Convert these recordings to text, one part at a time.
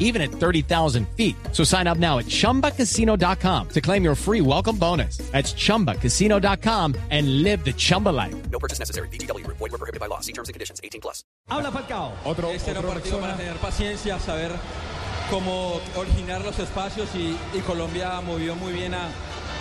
even at 30,000 feet. So sign up now at chumbacasino.com to claim your free welcome bonus. That's chumbacasino.com and live the Chumba life. No purchase necessary. BGW. Void were prohibited by law. See terms and conditions. 18 plus. Habla Falcao. Otro, este era un partido persona. para tener paciencia, saber cómo originar los espacios y, y Colombia movió muy bien a,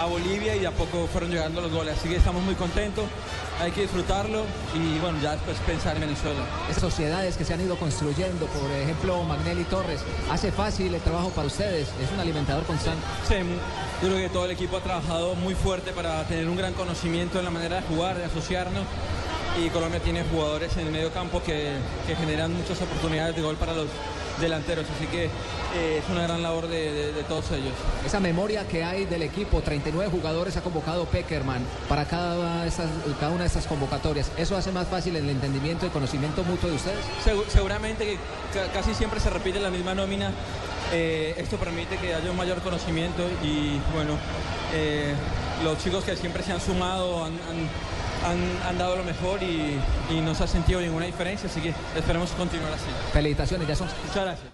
a Bolivia y de a poco fueron llegando los goles. Así que estamos muy contentos, hay que disfrutarlo y bueno, ya después pensar en Venezuela. Sociedades que se han ido construyendo, por ejemplo, Magnelli Torres, hace fácil el trabajo para ustedes, es un alimentador constante. Sí, yo creo que todo el equipo ha trabajado muy fuerte para tener un gran conocimiento en la manera de jugar, de asociarnos. Y Colombia tiene jugadores en el medio campo que, que generan muchas oportunidades de gol para los delanteros. Así que eh, es una gran labor de, de- de todos ellos. Esa memoria que hay del equipo, 39 jugadores ha convocado Peckerman para cada, esas- cada una de estas convocatorias. ¿Eso hace más fácil el entendimiento y conocimiento mutuo de ustedes? Segu- seguramente que ca- casi siempre se repite la misma nómina. Eh, esto permite que haya un mayor conocimiento y bueno, eh, los chicos que siempre se han sumado han, han- han- han dado lo mejor y, y no se ha sentido ninguna diferencia, así que esperemos continuar así. Felicitaciones, ya son Muchas gracias.